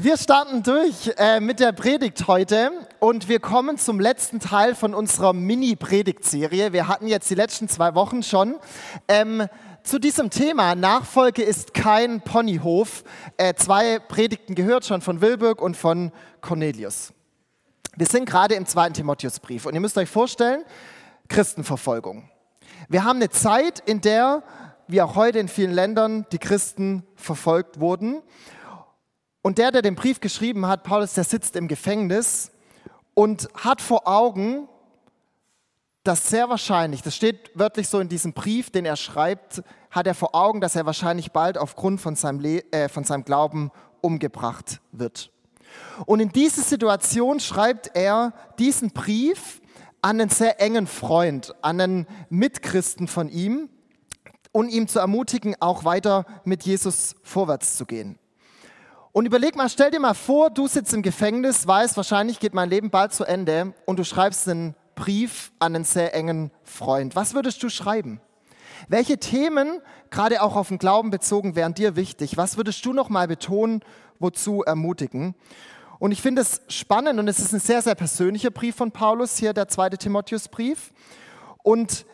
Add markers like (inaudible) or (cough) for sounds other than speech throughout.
Wir starten durch äh, mit der Predigt heute und wir kommen zum letzten Teil von unserer Mini-Predigtserie. Wir hatten jetzt die letzten zwei Wochen schon. Ähm, zu diesem Thema Nachfolge ist kein Ponyhof. Äh, zwei Predigten gehört schon von Wilburg und von Cornelius. Wir sind gerade im zweiten Timotheusbrief und ihr müsst euch vorstellen, Christenverfolgung. Wir haben eine Zeit, in der, wie auch heute in vielen Ländern, die Christen verfolgt wurden. Und der, der den Brief geschrieben hat, Paulus, der sitzt im Gefängnis und hat vor Augen, dass sehr wahrscheinlich, das steht wörtlich so in diesem Brief, den er schreibt, hat er vor Augen, dass er wahrscheinlich bald aufgrund von seinem, Le äh, von seinem Glauben umgebracht wird. Und in diese Situation schreibt er diesen Brief an einen sehr engen Freund, an einen Mitchristen von ihm und ihm zu ermutigen, auch weiter mit Jesus vorwärts zu gehen. Und überleg mal, stell dir mal vor, du sitzt im Gefängnis, weißt, wahrscheinlich geht mein Leben bald zu Ende und du schreibst einen Brief an einen sehr engen Freund. Was würdest du schreiben? Welche Themen, gerade auch auf den Glauben bezogen, wären dir wichtig? Was würdest du noch mal betonen, wozu ermutigen? Und ich finde es spannend und es ist ein sehr, sehr persönlicher Brief von Paulus, hier der zweite Timotheusbrief. Und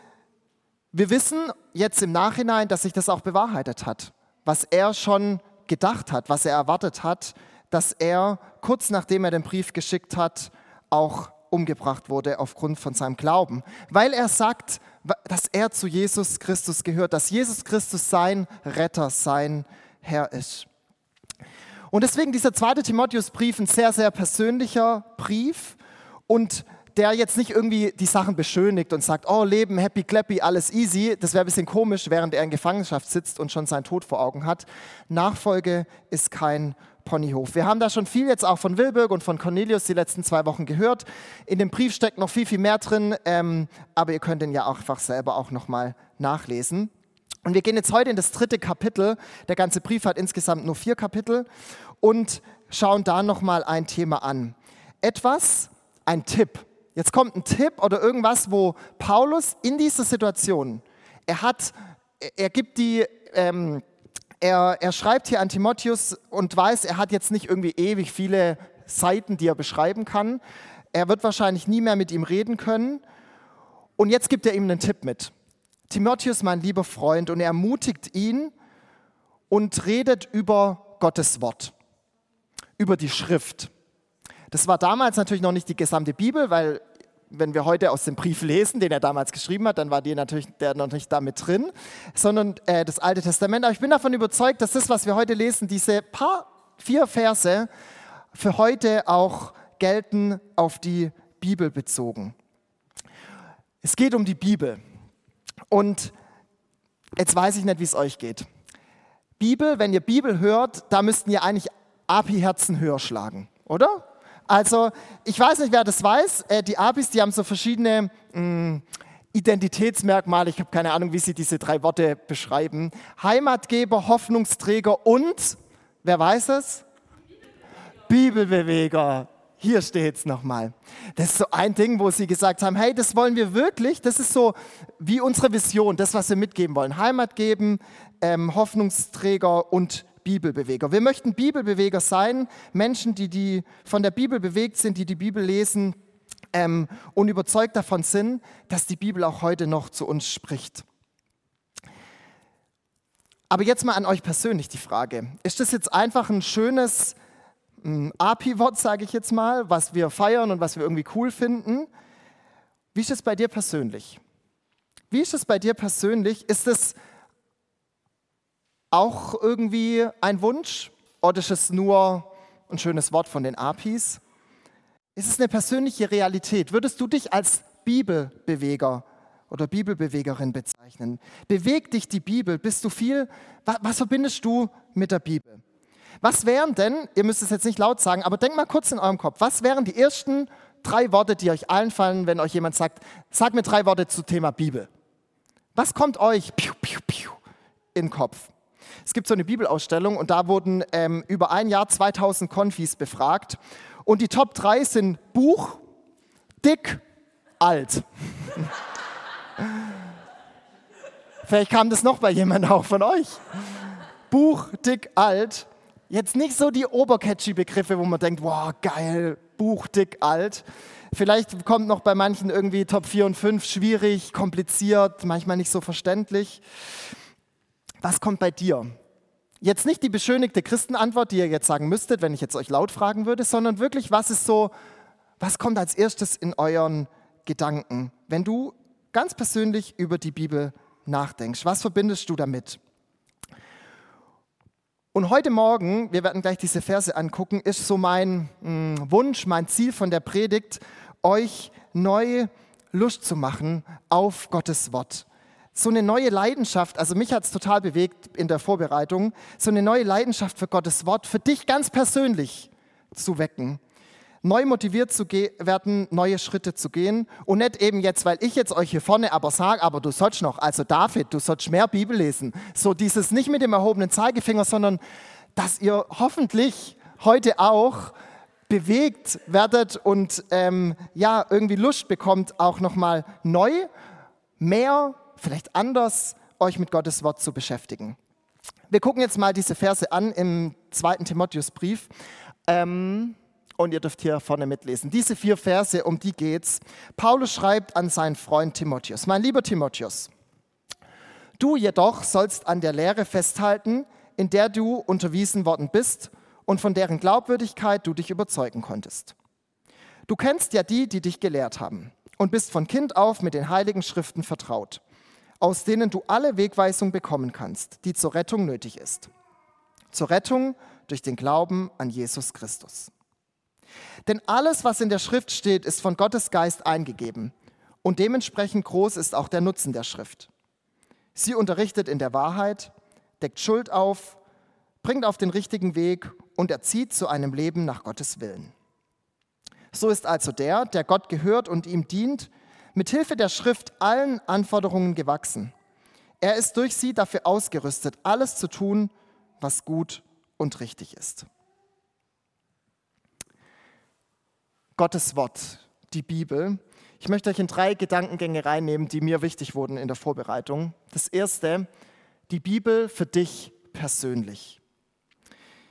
wir wissen jetzt im Nachhinein, dass sich das auch bewahrheitet hat, was er schon gedacht hat, was er erwartet hat, dass er kurz nachdem er den Brief geschickt hat, auch umgebracht wurde aufgrund von seinem Glauben, weil er sagt, dass er zu Jesus Christus gehört, dass Jesus Christus sein Retter, sein Herr ist. Und deswegen dieser zweite Timotheusbrief ein sehr, sehr persönlicher Brief und der jetzt nicht irgendwie die Sachen beschönigt und sagt, oh Leben, happy, clappy, alles easy. Das wäre ein bisschen komisch, während er in Gefangenschaft sitzt und schon seinen Tod vor Augen hat. Nachfolge ist kein Ponyhof. Wir haben da schon viel jetzt auch von Wilburg und von Cornelius die letzten zwei Wochen gehört. In dem Brief steckt noch viel, viel mehr drin, ähm, aber ihr könnt den ja auch einfach selber auch nochmal nachlesen. Und wir gehen jetzt heute in das dritte Kapitel. Der ganze Brief hat insgesamt nur vier Kapitel und schauen da nochmal ein Thema an. Etwas, ein Tipp. Jetzt kommt ein Tipp oder irgendwas, wo Paulus in dieser Situation, er hat, er gibt die, ähm, er, er schreibt hier an Timotheus und weiß, er hat jetzt nicht irgendwie ewig viele Seiten, die er beschreiben kann. Er wird wahrscheinlich nie mehr mit ihm reden können. Und jetzt gibt er ihm einen Tipp mit. Timotheus, mein lieber Freund, und er ermutigt ihn und redet über Gottes Wort, über die Schrift. Das war damals natürlich noch nicht die gesamte Bibel, weil wenn wir heute aus dem Brief lesen, den er damals geschrieben hat, dann war die natürlich der noch nicht damit drin, sondern äh, das Alte Testament. Aber ich bin davon überzeugt, dass das, was wir heute lesen, diese paar vier Verse für heute auch gelten auf die Bibel bezogen. Es geht um die Bibel. Und jetzt weiß ich nicht, wie es euch geht. Bibel, wenn ihr Bibel hört, da müssten ihr eigentlich Api-Herzen höher schlagen, oder? Also, ich weiß nicht, wer das weiß. Äh, die Apis, die haben so verschiedene mh, mm, Identitätsmerkmale. Ich habe keine Ahnung, wie sie diese drei Worte beschreiben. Heimatgeber, Hoffnungsträger und, wer weiß es? Bibelbeweger. Hier steht es nochmal. Das ist so ein Ding, wo sie gesagt haben, hey, das wollen wir wirklich. Das ist so wie unsere Vision, das, was wir mitgeben wollen. Heimat geben, ähm, Hoffnungsträger und Bibelbeweger. Wir möchten Bibelbeweger sein, Menschen, die, die von der Bibel bewegt sind, die die Bibel lesen ähm, und überzeugt davon sind, dass die Bibel auch heute noch zu uns spricht. Aber jetzt mal an euch persönlich die Frage. Ist das jetzt einfach ein schönes API-Wort, sage ich jetzt mal, was wir feiern und was wir irgendwie cool finden. Wie ist es bei dir persönlich? Wie ist es bei dir persönlich? Ist es auch irgendwie ein Wunsch oder ist es nur ein schönes Wort von den APIs? Ist es eine persönliche Realität? Würdest du dich als Bibelbeweger oder Bibelbewegerin bezeichnen? Bewegt dich die Bibel? Bist du viel? Was, verbindest du mit der Bibel? Was wären denn, ihr müsst es jetzt nicht laut sagen, aber denkt mal kurz in eurem Kopf, was wären die ersten drei Worte, die euch allen fallen, wenn euch jemand sagt, sag mir drei Worte zum Thema Bibel. Was kommt euch in den Kopf? Es gibt so eine Bibelausstellung und da wurden ähm, über ein Jahr 2000 Konfis befragt und die Top 3 sind Buch, dick, alt. (laughs) Vielleicht kam das noch bei jemandem auch von euch. Buch, dick, alt. Jetzt nicht so die obercatchy Begriffe, wo man denkt, wow, geil, Buch, dick, alt. Vielleicht kommt noch bei manchen irgendwie Top 4 und 5 schwierig, kompliziert, manchmal nicht so verständlich. Was kommt bei dir? Jetzt nicht die beschönigte Christenantwort, die ihr jetzt sagen müsstet, wenn ich jetzt euch laut fragen würde, sondern wirklich, was ist so, was kommt als erstes in euren Gedanken, wenn du ganz persönlich über die Bibel nachdenkst? Was verbindest du damit? Und heute Morgen, wir werden gleich diese Verse angucken, ist so mein mh, hm, Wunsch, mein Ziel von der Predigt, euch neu Lust zu machen auf Gottes Wort so eine neue Leidenschaft, also mich hat es total bewegt in der Vorbereitung, so eine neue Leidenschaft für Gottes Wort, für dich ganz persönlich zu wecken. Neu motiviert zu werden, neue Schritte zu gehen und nicht eben jetzt, weil ich jetzt euch hier vorne aber sage, aber du sollst noch, also David, du sollst mehr Bibel lesen. So dieses nicht mit dem erhobenen Zeigefinger, sondern dass ihr hoffentlich heute auch bewegt werdet und ähm, ja irgendwie Lust bekommt, auch nochmal neu mehr vielleicht anders euch mit Gottes Wort zu beschäftigen. Wir gucken jetzt mal diese Verse an im zweiten Timotheusbrief. Ähm, und ihr dürft hier vorne mitlesen. Diese vier Verse, um die geht's. Paulus schreibt an seinen Freund Timotheus: Mein lieber Timotheus, du jedoch sollst an der Lehre festhalten, in der du unterwiesen worden bist und von deren Glaubwürdigkeit du dich überzeugen konntest. Du kennst ja die, die dich gelehrt haben und bist von Kind auf mit den heiligen Schriften vertraut aus denen du alle Wegweisung bekommen kannst, die zur Rettung nötig ist. Zur Rettung durch den Glauben an Jesus Christus. Denn alles, was in der Schrift steht, ist von Gottes Geist eingegeben und dementsprechend groß ist auch der Nutzen der Schrift. Sie unterrichtet in der Wahrheit, deckt Schuld auf, bringt auf den richtigen Weg und erzieht zu einem Leben nach Gottes Willen. So ist also der, der Gott gehört und ihm dient, mit Hilfe der Schrift allen Anforderungen gewachsen. Er ist durch sie dafür ausgerüstet, alles zu tun, was gut und richtig ist. Gottes Wort, die Bibel. Ich möchte euch in drei Gedankengänge reinnehmen, die mir wichtig wurden in der Vorbereitung. Das erste, die Bibel für dich persönlich.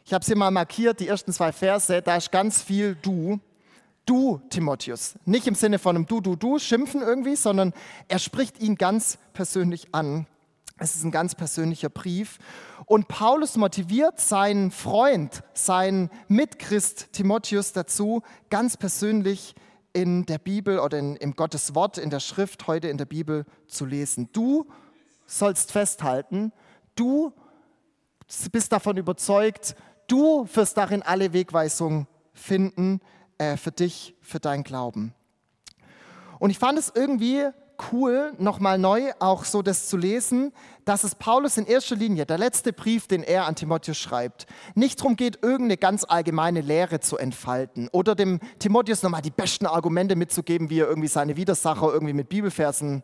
Ich habe es hier mal markiert, die ersten zwei Verse, da ist ganz viel Du du, Timotheus. Nicht im Sinne von einem du, du, du schimpfen irgendwie, sondern er spricht ihn ganz persönlich an. Es ist ein ganz persönlicher Brief. Und Paulus motiviert seinen Freund, seinen Mitchrist Timotheus dazu, ganz persönlich in der Bibel oder in, im Gottes Wort, in der Schrift heute in der Bibel zu lesen. Du sollst festhalten, du bist davon überzeugt, du wirst darin alle Wegweisungen finden, äh, für dich, für deinen Glauben. Und ich fand es irgendwie cool, nochmal neu auch so das zu lesen, dass es Paulus in erster Linie, der letzte Brief, den er an Timotheus schreibt, nicht darum geht, irgendeine ganz allgemeine Lehre zu entfalten oder dem Timotheus nochmal die besten Argumente mitzugeben, wie er irgendwie seine Widersacher irgendwie mit Bibelversen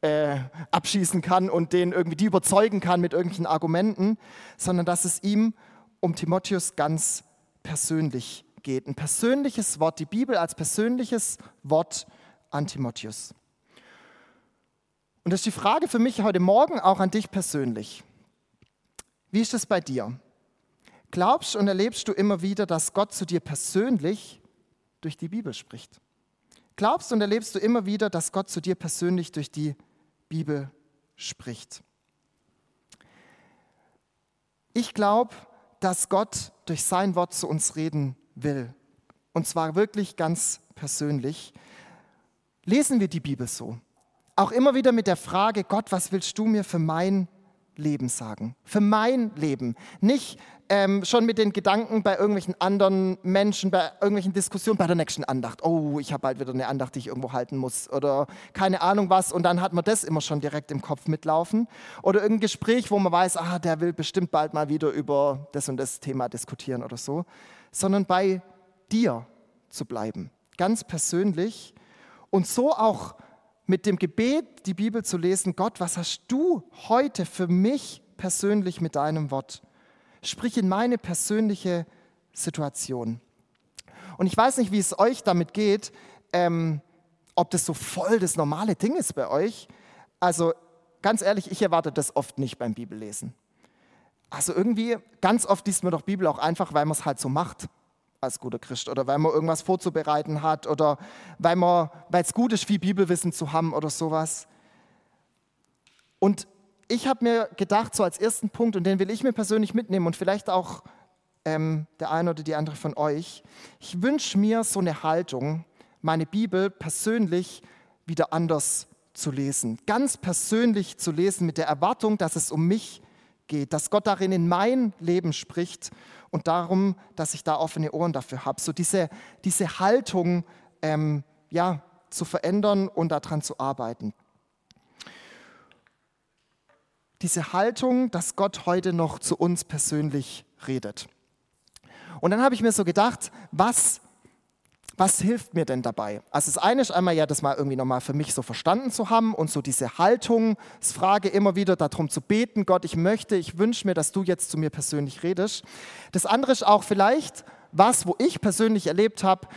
äh, abschießen kann und den irgendwie die überzeugen kann mit irgendwelchen Argumenten, sondern dass es ihm um Timotheus ganz persönlich geht. Ein persönliches Wort, die Bibel als persönliches Wort an Timotheus. Und das ist die Frage für mich heute Morgen auch an dich persönlich. Wie ist es bei dir? Glaubst und erlebst du immer wieder, dass Gott zu dir persönlich durch die Bibel spricht? Glaubst und erlebst du immer wieder, dass Gott zu dir persönlich durch die Bibel spricht? Ich glaube, dass Gott durch sein Wort zu uns reden will. Und zwar wirklich ganz persönlich. Lesen wir die Bibel so. Auch immer wieder mit der Frage, Gott, was willst du mir für mein Leben sagen? Für mein Leben. Nicht ähm, schon mit den Gedanken bei irgendwelchen anderen Menschen, bei irgendwelchen Diskussionen, bei der nächsten Andacht. Oh, ich habe bald wieder eine Andacht, die ich irgendwo halten muss. Oder keine Ahnung was. Und dann hat man das immer schon direkt im Kopf mitlaufen. Oder irgendein Gespräch, wo man weiß, ah, der will bestimmt bald mal wieder über das und das Thema diskutieren oder so sondern bei dir zu bleiben, ganz persönlich und so auch mit dem Gebet die Bibel zu lesen, Gott, was hast du heute für mich persönlich mit deinem Wort? Sprich in meine persönliche Situation. Und ich weiß nicht, wie es euch damit geht, ähm, ob das so voll das normale Ding ist bei euch. Also ganz ehrlich, ich erwarte das oft nicht beim Bibellesen. Also irgendwie, ganz oft liest man doch Bibel auch einfach, weil man es halt so macht als guter Christ oder weil man irgendwas vorzubereiten hat oder weil es gut ist, viel Bibelwissen zu haben oder sowas. Und ich habe mir gedacht, so als ersten Punkt, und den will ich mir persönlich mitnehmen und vielleicht auch ähm, der eine oder die andere von euch, ich wünsche mir so eine Haltung, meine Bibel persönlich wieder anders zu lesen, ganz persönlich zu lesen mit der Erwartung, dass es um mich geht, dass Gott darin in mein Leben spricht und darum, dass ich da offene Ohren dafür habe. So diese, diese Haltung ähm, ja, zu verändern und daran zu arbeiten. Diese Haltung, dass Gott heute noch zu uns persönlich redet. Und dann habe ich mir so gedacht, was was hilft mir denn dabei? Also das eine ist einmal ja, das mal irgendwie nochmal für mich so verstanden zu haben und so diese Haltung, das Frage immer wieder darum zu beten, Gott, ich möchte, ich wünsche mir, dass du jetzt zu mir persönlich redest. Das andere ist auch vielleicht was, wo ich persönlich erlebt habe,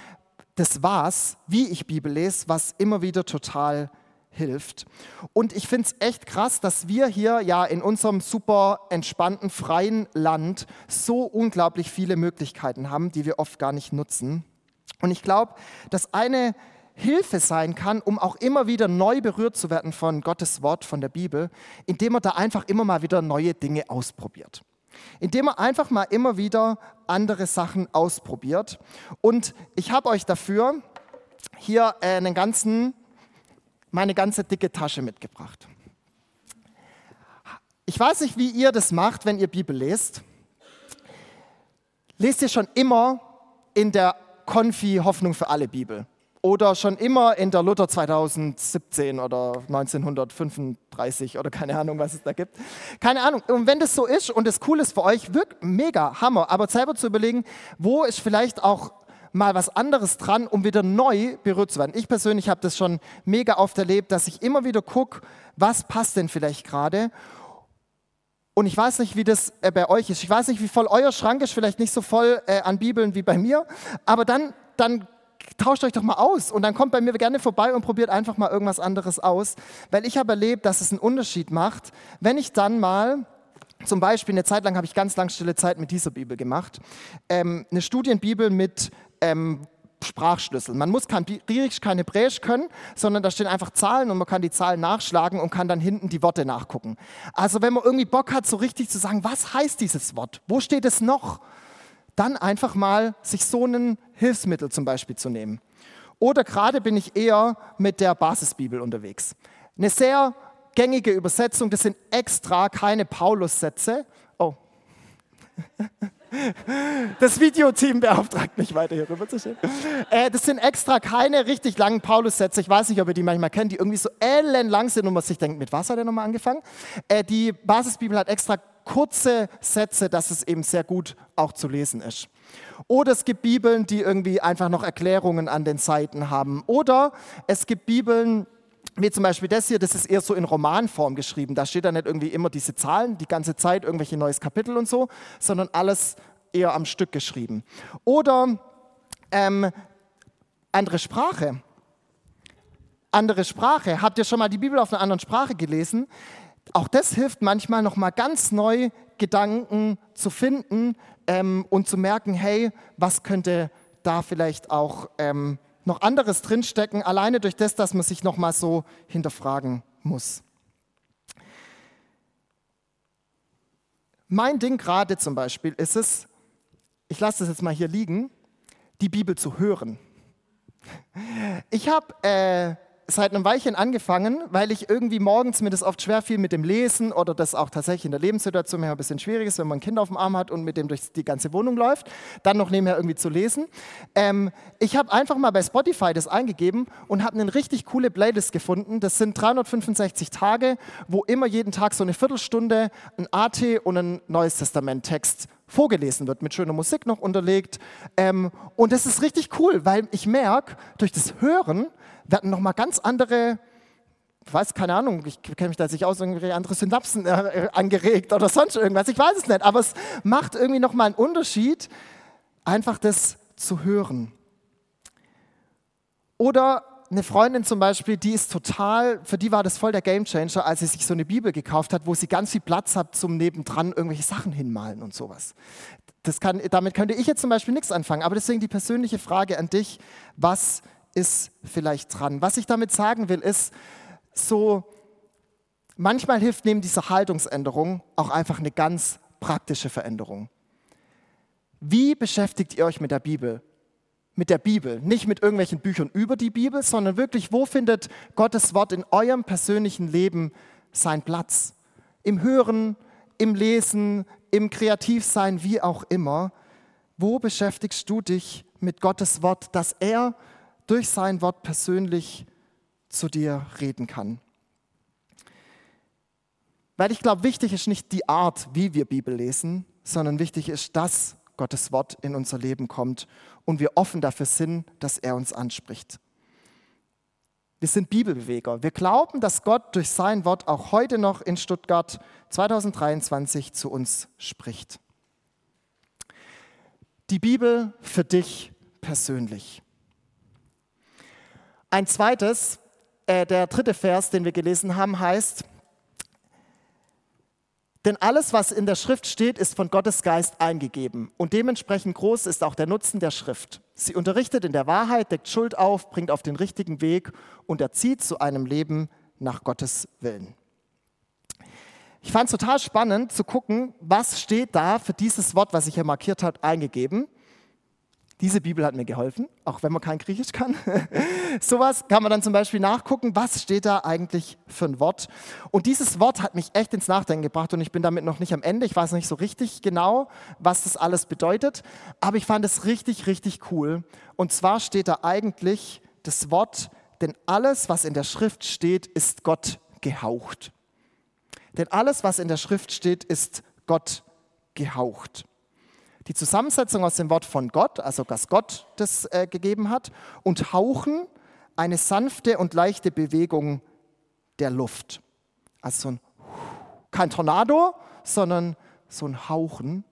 das war's, wie ich Bibel lese, was immer wieder total hilft. Und ich finde es echt krass, dass wir hier ja in unserem super entspannten, freien Land so unglaublich viele Möglichkeiten haben, die wir oft gar nicht nutzen. Und ich glaube, dass eine Hilfe sein kann, um auch immer wieder neu berührt zu werden von Gottes Wort, von der Bibel, indem man da einfach immer mal wieder neue Dinge ausprobiert. Indem man einfach mal immer wieder andere Sachen ausprobiert. Und ich habe euch dafür hier einen ganzen, meine ganze dicke Tasche mitgebracht. Ich weiß nicht, wie ihr das macht, wenn ihr Bibel lest. Lest ihr schon immer in der Konfi Hoffnung für alle Bibel. Oder schon immer in der Luther 2017 oder 1935 oder keine Ahnung, was es da gibt. Keine Ahnung. Und wenn das so ist und das cool ist für euch, wirkt mega, Hammer. Aber selber zu überlegen, wo ist vielleicht auch mal was anderes dran, um wieder neu berührt zu werden. Ich persönlich habe das schon mega oft erlebt, dass ich immer wieder gucke, was passt denn vielleicht gerade. Und ich weiß nicht, wie das äh, bei euch ist. Ich weiß nicht, wie voll euer Schrank ist, vielleicht nicht so voll äh, an Bibeln wie bei mir. Aber dann, dann tauscht euch doch mal aus und dann kommt bei mir gerne vorbei und probiert einfach mal irgendwas anderes aus. Weil ich habe erlebt, dass es einen Unterschied macht, wenn ich dann mal zum Beispiel, eine Zeit lang habe ich ganz lang stille Zeit mit dieser Bibel gemacht. Ähm, eine Studienbibel mit ähm, Sprachschlüssel. Man muss kein Griechisch, kein Hebräisch können, sondern da stehen einfach Zahlen und man kann die Zahlen nachschlagen und kann dann hinten die Worte nachgucken. Also wenn man irgendwie Bock hat, so richtig zu sagen, was heißt dieses Wort? Wo steht es noch? Dann einfach mal sich so ein Hilfsmittel zum Beispiel zu nehmen. Oder gerade bin ich eher mit der Basisbibel unterwegs. Eine sehr gängige Übersetzung, das sind extra keine Paulus-Sätze. Oh. (laughs) Das Videoteam beauftragt mich weiter hier rüber zu stehen. Äh, das sind extra keine richtig langen Paulus-Sätze. Ich weiß nicht, ob ihr die manchmal kennt, die irgendwie so ellenlang sind und man sich denkt, mit was hat er nochmal angefangen? Äh, die Basisbibel hat extra kurze Sätze, dass es eben sehr gut auch zu lesen ist. Oder es gibt Bibeln, die irgendwie einfach noch Erklärungen an den Seiten haben. Oder es gibt Bibeln, wie zum Beispiel das hier, das ist eher so in Romanform geschrieben. Da steht da nicht irgendwie immer diese Zahlen, die ganze Zeit irgendwelche neues Kapitel und so, sondern alles eher am Stück geschrieben. Oder ähm, andere Sprache. Andere Sprache. Habt ihr schon mal die Bibel auf einer anderen Sprache gelesen? Auch das hilft manchmal noch mal ganz neu Gedanken zu finden ähm, und zu merken, hey, was könnte da vielleicht auch ähm, noch anderes drinstecken, alleine durch das, dass man sich noch mal so hinterfragen muss. Mein Ding gerade zum Beispiel ist es, ich lasse das jetzt mal hier liegen, die Bibel zu hören. Ich habe äh, seit einem Weilchen angefangen, weil ich irgendwie morgens mir das oft schwer fiel mit dem Lesen oder das auch tatsächlich in der Lebenssituation ein bisschen schwierig ist, wenn man ein Kind auf dem Arm hat und mit dem durch die ganze Wohnung läuft, dann noch nebenher irgendwie zu lesen. Ähm, ich habe einfach mal bei Spotify das eingegeben und habe eine richtig coole Playlist gefunden. Das sind 365 Tage, wo immer jeden Tag so eine Viertelstunde ein AT und ein Neues Testament Text vorgelesen wird, mit schöner Musik noch unterlegt. Ähm, und das ist richtig cool, weil ich merke, durch das Hören werden nochmal ganz andere, ich weiß, keine Ahnung, ich kenne mich da nicht aus, irgendwie andere Synapsen äh, angeregt oder sonst irgendwas, ich weiß es nicht, aber es macht irgendwie nochmal einen Unterschied, einfach das zu hören. Oder eine Freundin zum Beispiel, die ist total, für die war das voll der Gamechanger, als sie sich so eine Bibel gekauft hat, wo sie ganz viel Platz hat zum nebendran irgendwelche Sachen hinmalen und sowas. Das kann, damit könnte ich jetzt zum Beispiel nichts anfangen. Aber deswegen die persönliche Frage an dich, was ist vielleicht dran? Was ich damit sagen will, ist so, manchmal hilft neben dieser Haltungsänderung auch einfach eine ganz praktische Veränderung. Wie beschäftigt ihr euch mit der Bibel? Mit der Bibel, nicht mit irgendwelchen Büchern über die Bibel, sondern wirklich, wo findet Gottes Wort in eurem persönlichen Leben seinen Platz? Im Hören, im Lesen, im Kreativsein, wie auch immer. Wo beschäftigst du dich mit Gottes Wort, dass er durch sein Wort persönlich zu dir reden kann? Weil ich glaube, wichtig ist nicht die Art, wie wir Bibel lesen, sondern wichtig ist, dass Gottes Wort in unser Leben kommt und wir offen dafür sind, dass er uns anspricht. Wir sind Bibelbeweger. Wir glauben, dass Gott durch sein Wort auch heute noch in Stuttgart 2023 zu uns spricht. Die Bibel für dich persönlich. Ein zweites, äh, der dritte Vers, den wir gelesen haben, heißt, denn alles, was in der Schrift steht, ist von Gottes Geist eingegeben. Und dementsprechend groß ist auch der Nutzen der Schrift. Sie unterrichtet in der Wahrheit, deckt Schuld auf, bringt auf den richtigen Weg und erzieht zu einem Leben nach Gottes Willen. Ich fand es total spannend zu gucken, was steht da für dieses Wort, was ich hier markiert habe, eingegeben. Diese Bibel hat mir geholfen, auch wenn man kein Griechisch kann. (laughs) Sowas kann man dann zum Beispiel nachgucken, was steht da eigentlich für ein Wort. Und dieses Wort hat mich echt ins Nachdenken gebracht und ich bin damit noch nicht am Ende. Ich weiß nicht so richtig genau, was das alles bedeutet, aber ich fand es richtig, richtig cool. Und zwar steht da eigentlich das Wort, denn alles, was in der Schrift steht, ist Gott gehaucht. Denn alles, was in der Schrift steht, ist Gott gehaucht die Zusammensetzung aus dem Wort von Gott, also dass Gott das äh, gegeben hat, und hauchen eine sanfte und leichte Bewegung der Luft. Also so ein, kein Tornado, sondern so ein Hauchen.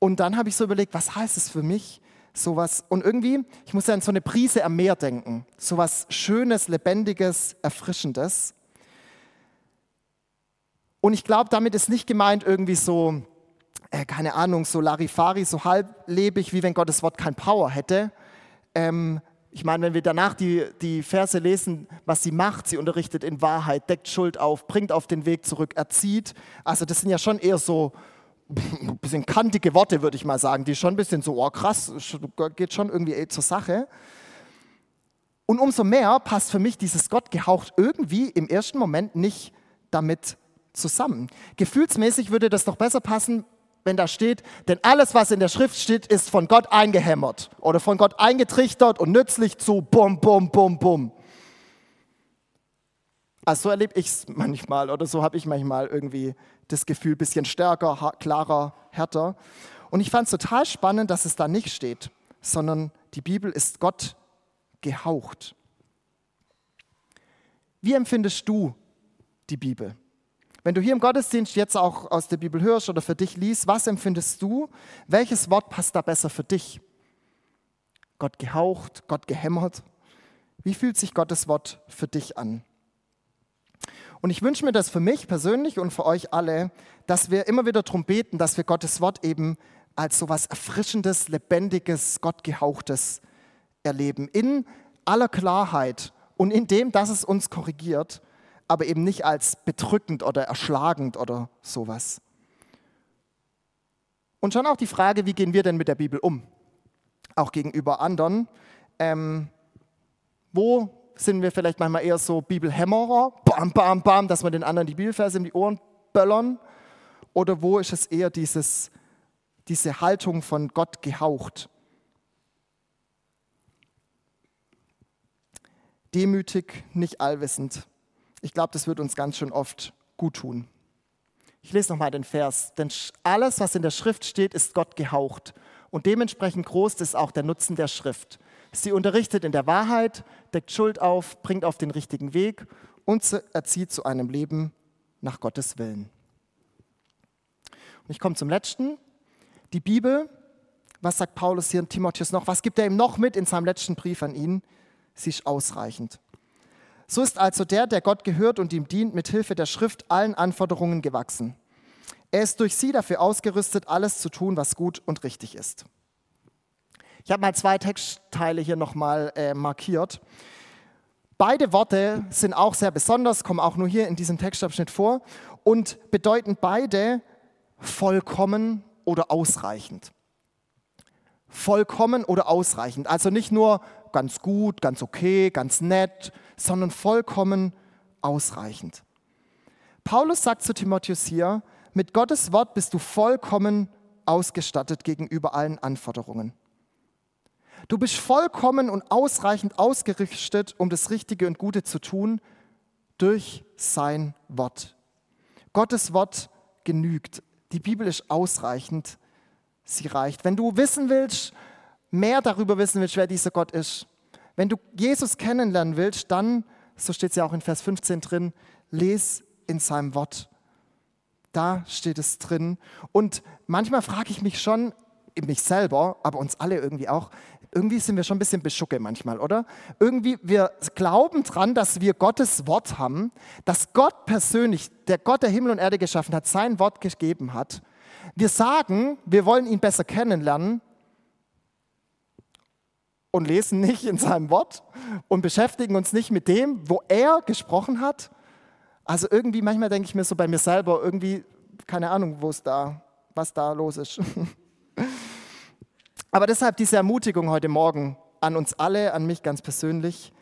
Und dann habe ich so überlegt, was heißt es für mich? Sowas, und irgendwie, ich muss ja an so eine Prise am Meer denken. Sowas Schönes, Lebendiges, Erfrischendes. Und ich glaube, damit ist nicht gemeint irgendwie so äh, keine Ahnung, so Larifari, so halblebig, wie wenn Gottes Wort kein Power hätte. Ähm, ich meine, wenn wir danach die, die Verse lesen, was sie macht, sie unterrichtet in Wahrheit, deckt Schuld auf, bringt auf den Weg zurück, erzieht. Also das sind ja schon eher so ein bisschen kantige Worte, würde ich mal sagen, die schon ein bisschen so, oh krass, geht schon irgendwie zur Sache. Und umso mehr passt für mich dieses Gott gehaucht irgendwie im ersten Moment nicht damit zusammen. Gefühlsmäßig würde das doch besser passen, wenn da steht, denn alles, was in der Schrift steht, ist von Gott eingehämmert oder von Gott eingetrichtert und nützlich zu bum, bum, bum, bum. Also so erlebe ich es manchmal oder so habe ich manchmal irgendwie das Gefühl, bisschen stärker, klarer, härter. Und ich fand es total spannend, dass es da nicht steht, sondern die Bibel ist Gott gehaucht. Wie empfindest du die Bibel? Wenn du hier im Gottesdienst jetzt auch aus der Bibel hörst oder für dich liest, was empfindest du? Welches Wort passt da besser für dich? Gott gehaucht, Gott gehämmert? Wie fühlt sich Gottes Wort für dich an? Und ich wünsche mir das für mich persönlich und für euch alle, dass wir immer wieder darum beten, dass wir Gottes Wort eben als so etwas Erfrischendes, Lebendiges, Gottgehauchtes erleben. In aller Klarheit und in dem, dass es uns korrigiert aber eben nicht als bedrückend oder erschlagend oder sowas. Und schon auch die Frage, wie gehen wir denn mit der Bibel um? Auch gegenüber anderen. Ähm, wo sind wir vielleicht manchmal eher so Bibelhämmerer, bam, bam, bam, dass wir den anderen die Bibelverse in die Ohren böllern? Oder wo ist es eher dieses, diese Haltung von Gott gehaucht? Demütig, nicht allwissend. Ich glaube, das wird uns ganz schön oft gut tun. Ich lese nochmal den Vers. Denn alles, was in der Schrift steht, ist Gott gehaucht. Und dementsprechend groß ist auch der Nutzen der Schrift. Sie unterrichtet in der Wahrheit, deckt Schuld auf, bringt auf den richtigen Weg und erzieht zu einem Leben nach Gottes Willen. Und ich komme zum letzten. Die Bibel, was sagt Paulus hier in Timotheus noch? Was gibt er ihm noch mit in seinem letzten Brief an ihn? sie ist ausreichend. So ist also der, der Gott gehört und ihm dient, mit Hilfe der Schrift allen Anforderungen gewachsen. Er ist durch sie dafür ausgerüstet, alles zu tun, was gut und richtig ist. Ich habe mal zwei Textteile hier nochmal äh, markiert. Beide Worte sind auch sehr besonders, kommen auch nur hier in diesem Textabschnitt vor und bedeuten beide vollkommen oder ausreichend. Vollkommen oder ausreichend. Also nicht nur ganz gut, ganz okay, ganz nett, sondern vollkommen ausreichend. Paulus sagt zu Timotheus hier, mit Gottes Wort bist du vollkommen ausgestattet gegenüber allen Anforderungen. Du bist vollkommen und ausreichend ausgerichtet, um das Richtige und Gute zu tun, durch sein Wort. Gottes Wort genügt. Die Bibel ist ausreichend. Sie reicht. Wenn du wissen willst, mehr darüber wissen willst, wer dieser Gott ist, wenn du Jesus kennenlernen willst, dann, so steht es ja auch in Vers 15 drin, les in seinem Wort. Da steht es drin. Und manchmal frage ich mich schon, mich selber, aber uns alle irgendwie auch, irgendwie sind wir schon ein bisschen beschucke manchmal, oder? Irgendwie, wir glauben dran, dass wir Gottes Wort haben, dass Gott persönlich, der Gott, der Himmel und Erde geschaffen hat, sein Wort gegeben hat. Wir sagen, wir wollen ihn besser kennenlernen, und lesen nicht in seinem Wort und beschäftigen uns nicht mit dem, wo er gesprochen hat. Also irgendwie, manchmal denke ich mir so bei mir selber, irgendwie, keine Ahnung, wo es da, was da los ist. (laughs) Aber deshalb diese Ermutigung heute Morgen an uns alle, an mich ganz persönlich,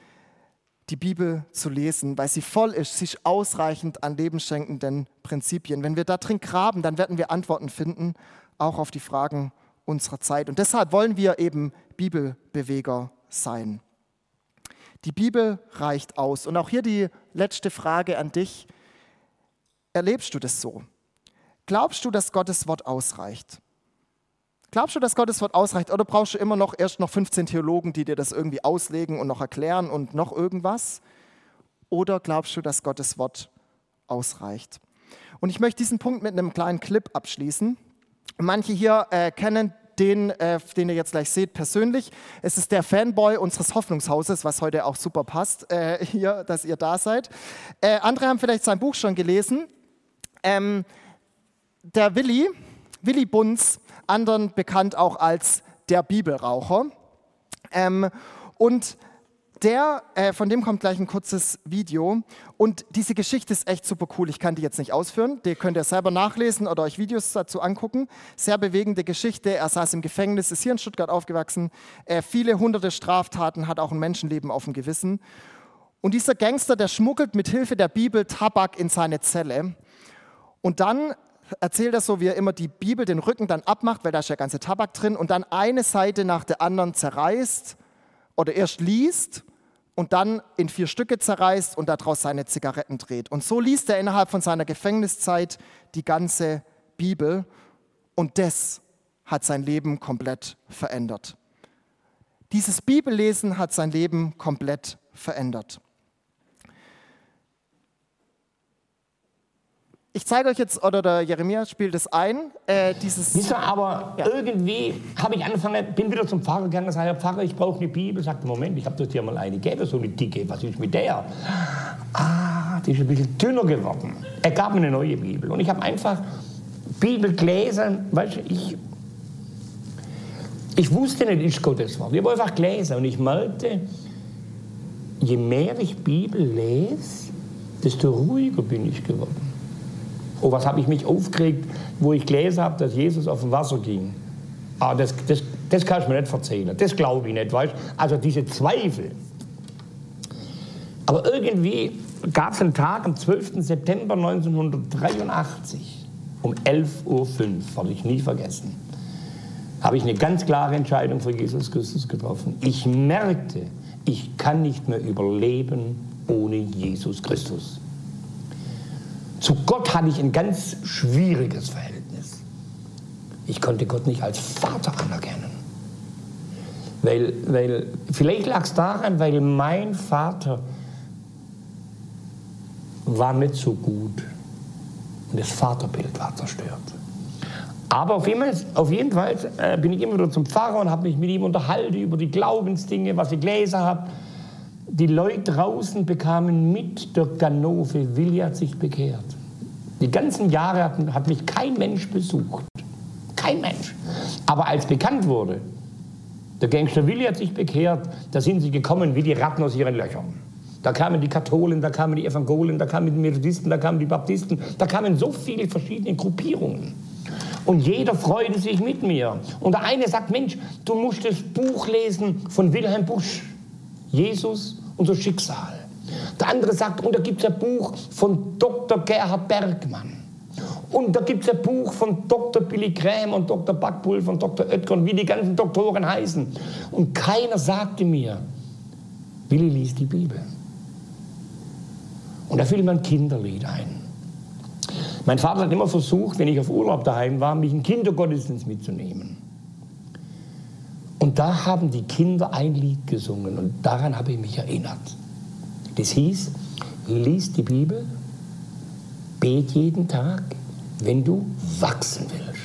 die Bibel zu lesen, weil sie voll ist, sie ist ausreichend an lebenschenkenden Prinzipien. Wenn wir da drin graben, dann werden wir Antworten finden, auch auf die Fragen unserer Zeit. Und deshalb wollen wir eben Bibelbeweger sein. Die Bibel reicht aus. Und auch hier die letzte Frage an dich. Erlebst du das so? Glaubst du, dass Gottes Wort ausreicht? Glaubst du, dass Gottes Wort ausreicht? Oder brauchst du immer noch erst noch 15 Theologen, die dir das irgendwie auslegen und noch erklären und noch irgendwas? Oder glaubst du, dass Gottes Wort ausreicht? Und ich möchte diesen Punkt mit einem kleinen Clip abschließen. Manche hier äh, kennen den, äh, den ihr jetzt gleich seht, persönlich. Es ist der Fanboy unseres Hoffnungshauses, was heute auch super passt, äh, (laughs) hier, dass ihr da seid. Äh, andere haben vielleicht sein Buch schon gelesen. Ähm, der Willi, Willi Bunz, anderen bekannt auch als der Bibelraucher. Ähm, und der, äh, von dem kommt gleich ein kurzes Video. Und diese Geschichte ist echt super cool. Ich kann die jetzt nicht ausführen. Die könnt ihr selber nachlesen oder euch Videos dazu angucken. Sehr bewegende Geschichte. Er saß im Gefängnis, ist hier in Stuttgart aufgewachsen. Äh, viele hunderte Straftaten, hat auch ein Menschenleben auf dem Gewissen. Und dieser Gangster, der schmuggelt mit Hilfe der Bibel Tabak in seine Zelle. Und dann erzählt er so, wie er immer die Bibel den Rücken dann abmacht, weil da ist ja ganze Tabak drin, und dann eine Seite nach der anderen zerreißt oder erst liest und dann in vier Stücke zerreißt und daraus seine Zigaretten dreht. Und so liest er innerhalb von seiner Gefängniszeit die ganze Bibel und das hat sein Leben komplett verändert. Dieses Bibellesen hat sein Leben komplett verändert. Ich zeige euch jetzt, oder der Jeremia spielt es ein, äh, dieses... Wisst ihr, aber ja. irgendwie habe ich angefangen, bin wieder zum Pfarrer gegangen und sage, Pfarrer, ich brauche eine Bibel. Sagte, Moment, ich habe das dir mal eine gegeben, so eine dicke, was ist mit der? Ah, die ist ein bisschen dünner geworden. Er gab mir eine neue Bibel und ich habe einfach Bibel gelesen, weißt du, ich... Ich wusste nicht, ist Gottes Wort. Ich habe einfach gelesen und ich merkte, je mehr ich Bibel lese, desto ruhiger bin ich geworden. Oh, was habe ich mich aufgeregt, wo ich gelesen habe, dass Jesus auf dem Wasser ging. Ah, das, das, das kannst du mir nicht erzählen. Das glaube ich nicht, weißt Also diese Zweifel. Aber irgendwie gab es einen Tag am 12. September 1983 um 11.05 Uhr, habe ich nie vergessen, habe ich eine ganz klare Entscheidung für Jesus Christus getroffen. Ich merkte, ich kann nicht mehr überleben ohne Jesus Christus. Zu Gott hatte ich ein ganz schwieriges Verhältnis. Ich konnte Gott nicht als Vater anerkennen. Weil, weil, vielleicht lag es daran, weil mein Vater war nicht so gut und das Vaterbild war zerstört. Aber auf jeden Fall, auf jeden Fall äh, bin ich immer wieder zum Pfarrer und habe mich mit ihm unterhalten über die Glaubensdinge, was ich gelesen habe. Die Leute draußen bekamen mit, der Ganove Willi hat sich bekehrt. Die ganzen Jahre hat, hat mich kein Mensch besucht. Kein Mensch. Aber als bekannt wurde, der Gangster Willi hat sich bekehrt, da sind sie gekommen wie die Ratten aus ihren Löchern. Da kamen die Katholen, da kamen die Evangelien, da kamen die Methodisten, da kamen die Baptisten, da kamen so viele verschiedene Gruppierungen. Und jeder freute sich mit mir. Und der eine sagt, Mensch, du musst das Buch lesen von Wilhelm Busch. Jesus, unser Schicksal. Der andere sagt, und da gibt es ein Buch von Dr. Gerhard Bergmann. Und da gibt es ein Buch von Dr. Billy Graham und Dr. Backbull, von Dr. Oetker und wie die ganzen Doktoren heißen. Und keiner sagte mir, Willi liest die Bibel. Und da fiel mir ein Kinderlied ein. Mein Vater hat immer versucht, wenn ich auf Urlaub daheim war, mich in Kindergottesdienst mitzunehmen. Und da haben die Kinder ein Lied gesungen und daran habe ich mich erinnert. Das hieß, lies die Bibel, bet jeden Tag, wenn du wachsen willst.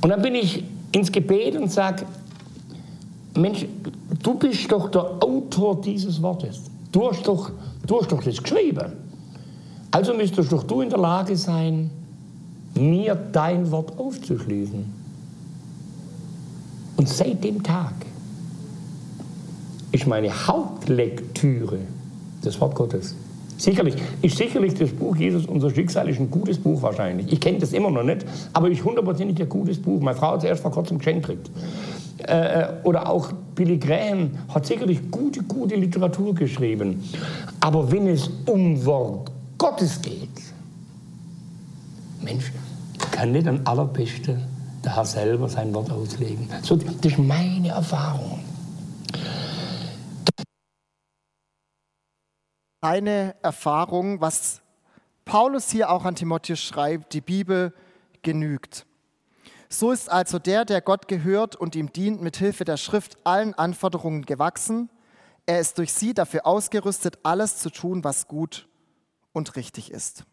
Und dann bin ich ins Gebet und sage, Mensch, du bist doch der Autor dieses Wortes. Du hast doch, du hast doch das geschrieben. Also müsstest doch du in der Lage sein, mir dein Wort aufzuschließen. Und seit dem Tag ist meine Hauptlektüre das Wort Gottes. Sicherlich, ist sicherlich das Buch Jesus, unser Schicksal, ist ein gutes Buch wahrscheinlich. Ich kenne das immer noch nicht, aber ist hundertprozentig ein gutes Buch. Meine Frau hat es erst vor kurzem geschenkt gekriegt. Äh, oder auch Billy Graham hat sicherlich gute, gute Literatur geschrieben. Aber wenn es um Wort Gottes geht, Mensch, kann nicht am allerbesten Herr selber sein Wort auslegen. So, das ist meine Erfahrung. Eine Erfahrung, was Paulus hier auch an Timotheus schreibt, die Bibel genügt. So ist also der, der Gott gehört und ihm dient, mit Hilfe der Schrift allen Anforderungen gewachsen. Er ist durch sie dafür ausgerüstet, alles zu tun, was gut und richtig ist.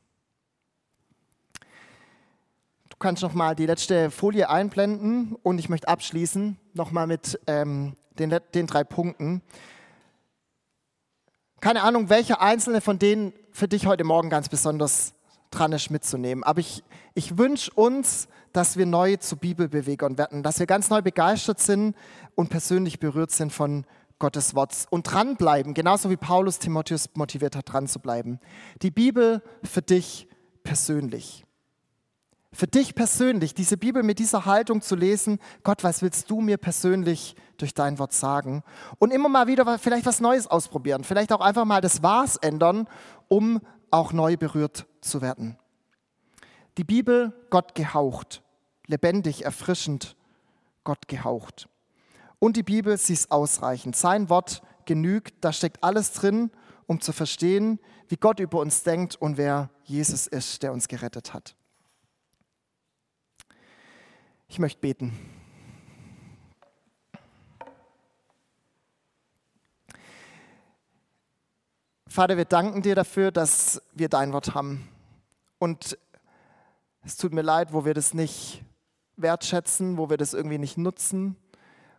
Du kannst noch mal die letzte Folie einblenden und ich möchte abschließen noch mal mit ähm, den, den drei Punkten. Keine Ahnung, welche einzelne von denen für dich heute Morgen ganz besonders dran ist mitzunehmen. Aber ich, ich wünsche uns, dass wir neu zu Bibelbewegern werden, dass wir ganz neu begeistert sind und persönlich berührt sind von Gottes Wort und dranbleiben, genauso wie Paulus Timotheus motiviert hat, dran zu bleiben. Die Bibel für dich persönlich. Für dich persönlich, diese Bibel mit dieser Haltung zu lesen, Gott, was willst du mir persönlich durch dein Wort sagen? Und immer mal wieder vielleicht was Neues ausprobieren, vielleicht auch einfach mal das Was ändern, um auch neu berührt zu werden. Die Bibel, Gott gehaucht, lebendig, erfrischend, Gott gehaucht. Und die Bibel, sie ist ausreichend. Sein Wort genügt, da steckt alles drin, um zu verstehen, wie Gott über uns denkt und wer Jesus ist, der uns gerettet hat. Ich möchte beten. Vater, wir danken dir dafür, dass wir dein Wort haben. Und es tut mir leid, wo wir das nicht wertschätzen, wo wir das irgendwie nicht nutzen,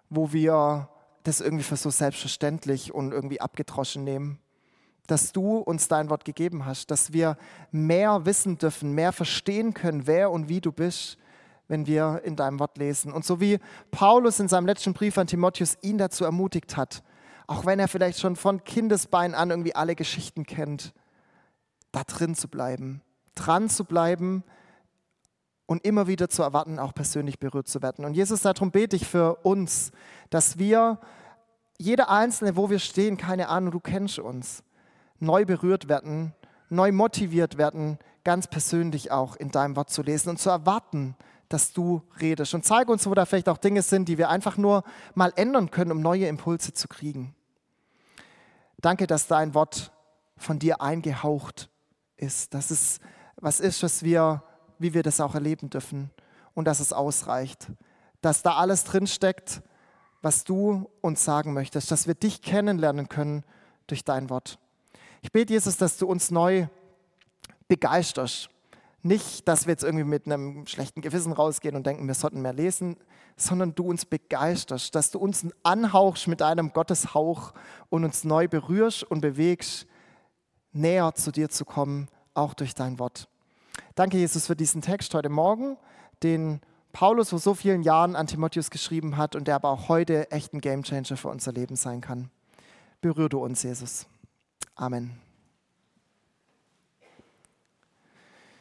wo wir das irgendwie für so selbstverständlich und irgendwie abgedroschen nehmen. Dass du uns dein Wort gegeben hast, dass wir mehr wissen dürfen, mehr verstehen können, wer und wie du bist, wenn wir in deinem Wort lesen. Und so wie Paulus in seinem letzten Brief an Timotheus ihn dazu ermutigt hat, auch wenn er vielleicht schon von Kindesbein an irgendwie alle Geschichten kennt, da drin zu bleiben, dran zu bleiben, und immer wieder zu erwarten, auch persönlich berührt zu werden. Und Jesus, darum bete ich für uns, dass wir, jeder Einzelne, wo wir stehen, keine Ahnung, du kennst uns, neu berührt werden, neu motiviert werden, ganz persönlich auch in deinem Wort zu lesen und zu erwarten, dass du redest. Und zeige uns, wo da vielleicht auch Dinge sind, die wir einfach nur mal ändern können, um neue Impulse zu kriegen. Danke, dass dein Wort von dir eingehaucht ist, dass es was ist, was wir wie wir das auch erleben dürfen und dass es ausreicht, dass da alles drinsteckt, was du uns sagen möchtest, dass wir dich kennenlernen können durch dein Wort. Ich bete, Jesus, dass du uns neu begeisterst, Nicht, dass wir jetzt irgendwie mit einem schlechten Gewissen rausgehen und denken, wir sollten mehr lesen, sondern du uns begeisterst, dass du uns anhauchst mit deinem Gotteshauch und uns neu berührst und bewegst, näher zu dir zu kommen, auch durch dein Wort. Danke, Jesus, für diesen Text heute Morgen, den Paulus vor so vielen Jahren an Timotheus geschrieben hat und der aber auch heute echt ein Gamechanger für unser Leben sein kann. Berühr du uns, Jesus. Amen.